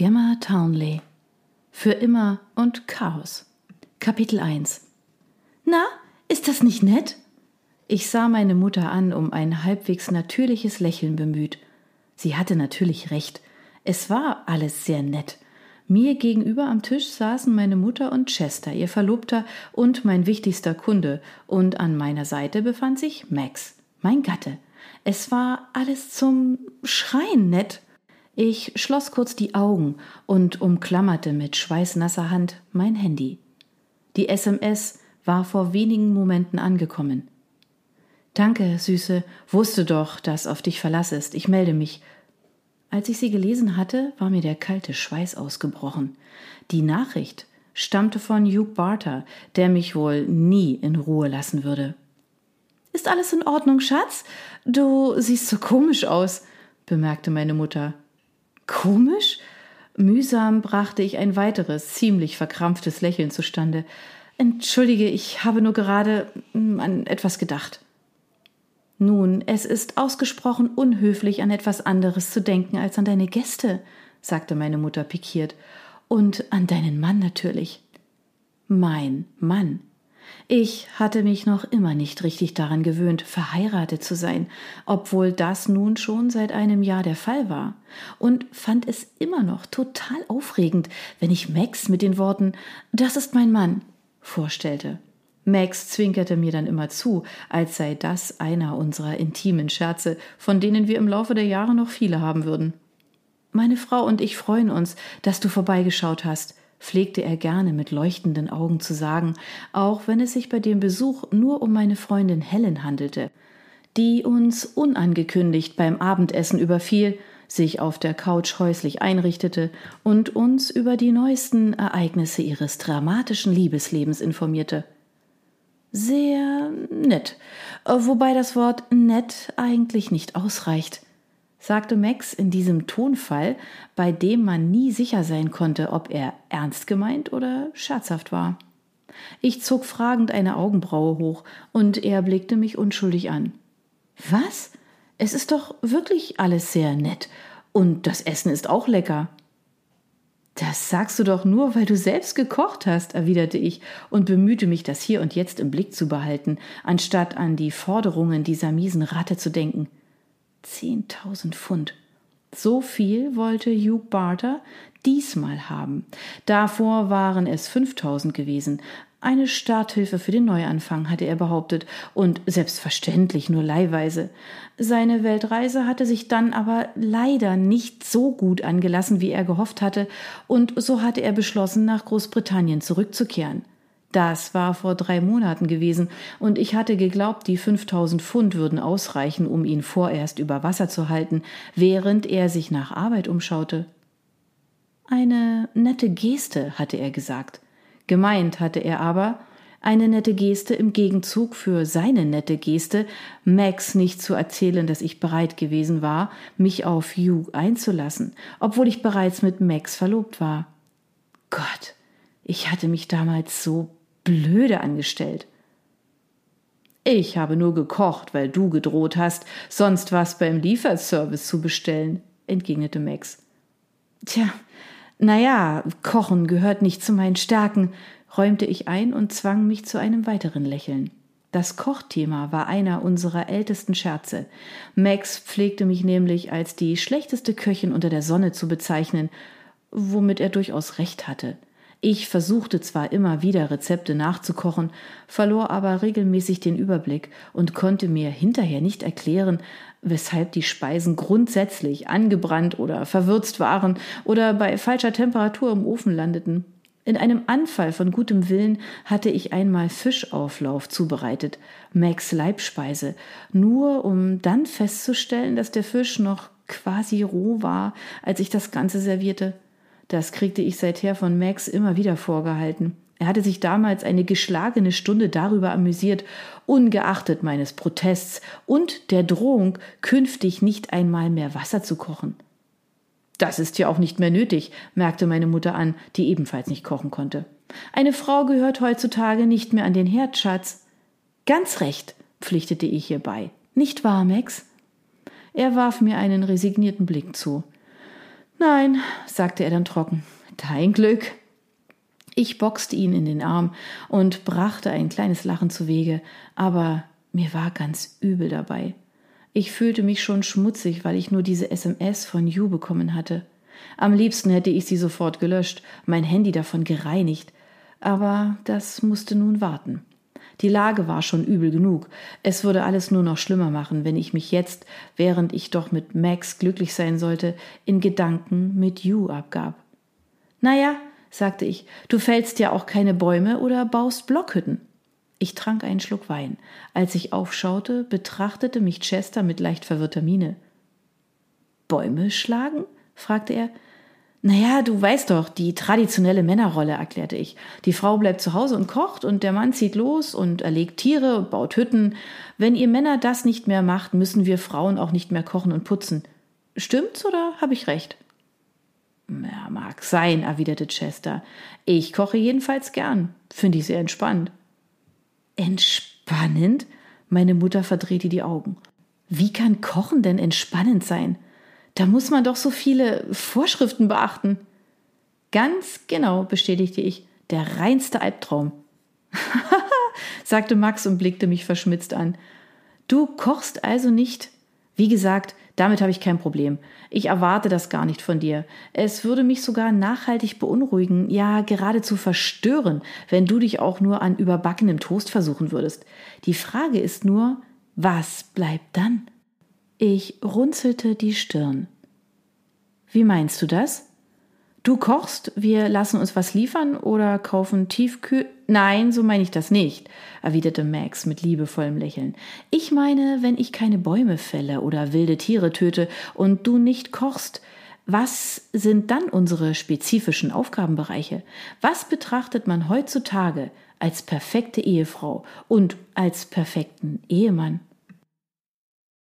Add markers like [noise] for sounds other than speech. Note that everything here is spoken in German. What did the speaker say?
Gemma Townley Für immer und Chaos Kapitel 1 Na, ist das nicht nett? Ich sah meine Mutter an, um ein halbwegs natürliches Lächeln bemüht. Sie hatte natürlich recht. Es war alles sehr nett. Mir gegenüber am Tisch saßen meine Mutter und Chester, ihr Verlobter und mein wichtigster Kunde, und an meiner Seite befand sich Max, mein Gatte. Es war alles zum Schreien nett. Ich schloss kurz die Augen und umklammerte mit schweißnasser Hand mein Handy. Die SMS war vor wenigen Momenten angekommen. Danke, Süße, wusste doch, dass auf dich Verlass ist. Ich melde mich. Als ich sie gelesen hatte, war mir der kalte Schweiß ausgebrochen. Die Nachricht stammte von Hugh Barter, der mich wohl nie in Ruhe lassen würde. Ist alles in Ordnung, Schatz? Du siehst so komisch aus, bemerkte meine Mutter. Komisch? Mühsam brachte ich ein weiteres, ziemlich verkrampftes Lächeln zustande. Entschuldige, ich habe nur gerade hm, an etwas gedacht. Nun, es ist ausgesprochen unhöflich, an etwas anderes zu denken als an deine Gäste, sagte meine Mutter pikiert. Und an deinen Mann natürlich. Mein Mann. Ich hatte mich noch immer nicht richtig daran gewöhnt, verheiratet zu sein, obwohl das nun schon seit einem Jahr der Fall war, und fand es immer noch total aufregend, wenn ich Max mit den Worten Das ist mein Mann vorstellte. Max zwinkerte mir dann immer zu, als sei das einer unserer intimen Scherze, von denen wir im Laufe der Jahre noch viele haben würden. Meine Frau und ich freuen uns, dass du vorbeigeschaut hast pflegte er gerne mit leuchtenden Augen zu sagen, auch wenn es sich bei dem Besuch nur um meine Freundin Helen handelte, die uns unangekündigt beim Abendessen überfiel, sich auf der Couch häuslich einrichtete und uns über die neuesten Ereignisse ihres dramatischen Liebeslebens informierte. Sehr nett, wobei das Wort nett eigentlich nicht ausreicht sagte Max in diesem Tonfall, bei dem man nie sicher sein konnte, ob er ernst gemeint oder scherzhaft war. Ich zog fragend eine Augenbraue hoch, und er blickte mich unschuldig an. Was? Es ist doch wirklich alles sehr nett, und das Essen ist auch lecker. Das sagst du doch nur, weil du selbst gekocht hast, erwiderte ich und bemühte mich, das hier und jetzt im Blick zu behalten, anstatt an die Forderungen dieser miesen Ratte zu denken. Zehntausend Pfund. So viel wollte Hugh Barter diesmal haben. Davor waren es 5000 gewesen. Eine Starthilfe für den Neuanfang, hatte er behauptet, und selbstverständlich nur leihweise. Seine Weltreise hatte sich dann aber leider nicht so gut angelassen, wie er gehofft hatte, und so hatte er beschlossen, nach Großbritannien zurückzukehren. Das war vor drei Monaten gewesen, und ich hatte geglaubt, die 5000 Pfund würden ausreichen, um ihn vorerst über Wasser zu halten, während er sich nach Arbeit umschaute. Eine nette Geste, hatte er gesagt. Gemeint hatte er aber, eine nette Geste im Gegenzug für seine nette Geste, Max nicht zu erzählen, dass ich bereit gewesen war, mich auf Hugh einzulassen, obwohl ich bereits mit Max verlobt war. Gott, ich hatte mich damals so blöde angestellt. Ich habe nur gekocht, weil du gedroht hast, sonst was beim Lieferservice zu bestellen, entgegnete Max. Tja, naja, Kochen gehört nicht zu meinen Stärken, räumte ich ein und zwang mich zu einem weiteren Lächeln. Das Kochthema war einer unserer ältesten Scherze. Max pflegte mich nämlich als die schlechteste Köchin unter der Sonne zu bezeichnen, womit er durchaus recht hatte. Ich versuchte zwar immer wieder Rezepte nachzukochen, verlor aber regelmäßig den Überblick und konnte mir hinterher nicht erklären, weshalb die Speisen grundsätzlich angebrannt oder verwürzt waren oder bei falscher Temperatur im Ofen landeten. In einem Anfall von gutem Willen hatte ich einmal Fischauflauf zubereitet, Max Leibspeise, nur um dann festzustellen, dass der Fisch noch quasi roh war, als ich das Ganze servierte. Das kriegte ich seither von Max immer wieder vorgehalten. Er hatte sich damals eine geschlagene Stunde darüber amüsiert, ungeachtet meines Protests und der Drohung, künftig nicht einmal mehr Wasser zu kochen. Das ist ja auch nicht mehr nötig, merkte meine Mutter an, die ebenfalls nicht kochen konnte. Eine Frau gehört heutzutage nicht mehr an den Herd, Schatz. Ganz recht, pflichtete ich ihr bei. Nicht wahr, Max? Er warf mir einen resignierten Blick zu. Nein, sagte er dann trocken. Dein Glück. Ich boxte ihn in den Arm und brachte ein kleines Lachen zu Wege, aber mir war ganz übel dabei. Ich fühlte mich schon schmutzig, weil ich nur diese SMS von Yu bekommen hatte. Am liebsten hätte ich sie sofort gelöscht, mein Handy davon gereinigt, aber das musste nun warten. Die Lage war schon übel genug. Es würde alles nur noch schlimmer machen, wenn ich mich jetzt, während ich doch mit Max glücklich sein sollte, in Gedanken mit Yu abgab. Naja, sagte ich, du fällst ja auch keine Bäume oder baust Blockhütten. Ich trank einen Schluck Wein. Als ich aufschaute, betrachtete mich Chester mit leicht verwirrter Miene. Bäume schlagen? fragte er. Naja, du weißt doch, die traditionelle Männerrolle, erklärte ich. Die Frau bleibt zu Hause und kocht und der Mann zieht los und erlegt Tiere und baut Hütten. Wenn ihr Männer das nicht mehr macht, müssen wir Frauen auch nicht mehr kochen und putzen. Stimmt's oder habe ich recht? Ja, mag sein, erwiderte Chester. Ich koche jedenfalls gern. Finde ich sehr entspannt. Entspannend? Meine Mutter verdrehte die Augen. Wie kann Kochen denn entspannend sein? Da muss man doch so viele Vorschriften beachten. Ganz genau, bestätigte ich. Der reinste Albtraum. [laughs] sagte Max und blickte mich verschmitzt an. Du kochst also nicht? Wie gesagt, damit habe ich kein Problem. Ich erwarte das gar nicht von dir. Es würde mich sogar nachhaltig beunruhigen, ja geradezu verstören, wenn du dich auch nur an überbackenem Toast versuchen würdest. Die Frage ist nur, was bleibt dann? Ich runzelte die Stirn. Wie meinst du das? Du kochst, wir lassen uns was liefern oder kaufen Tiefkühl. Nein, so meine ich das nicht, erwiderte Max mit liebevollem Lächeln. Ich meine, wenn ich keine Bäume fälle oder wilde Tiere töte und du nicht kochst, was sind dann unsere spezifischen Aufgabenbereiche? Was betrachtet man heutzutage als perfekte Ehefrau und als perfekten Ehemann?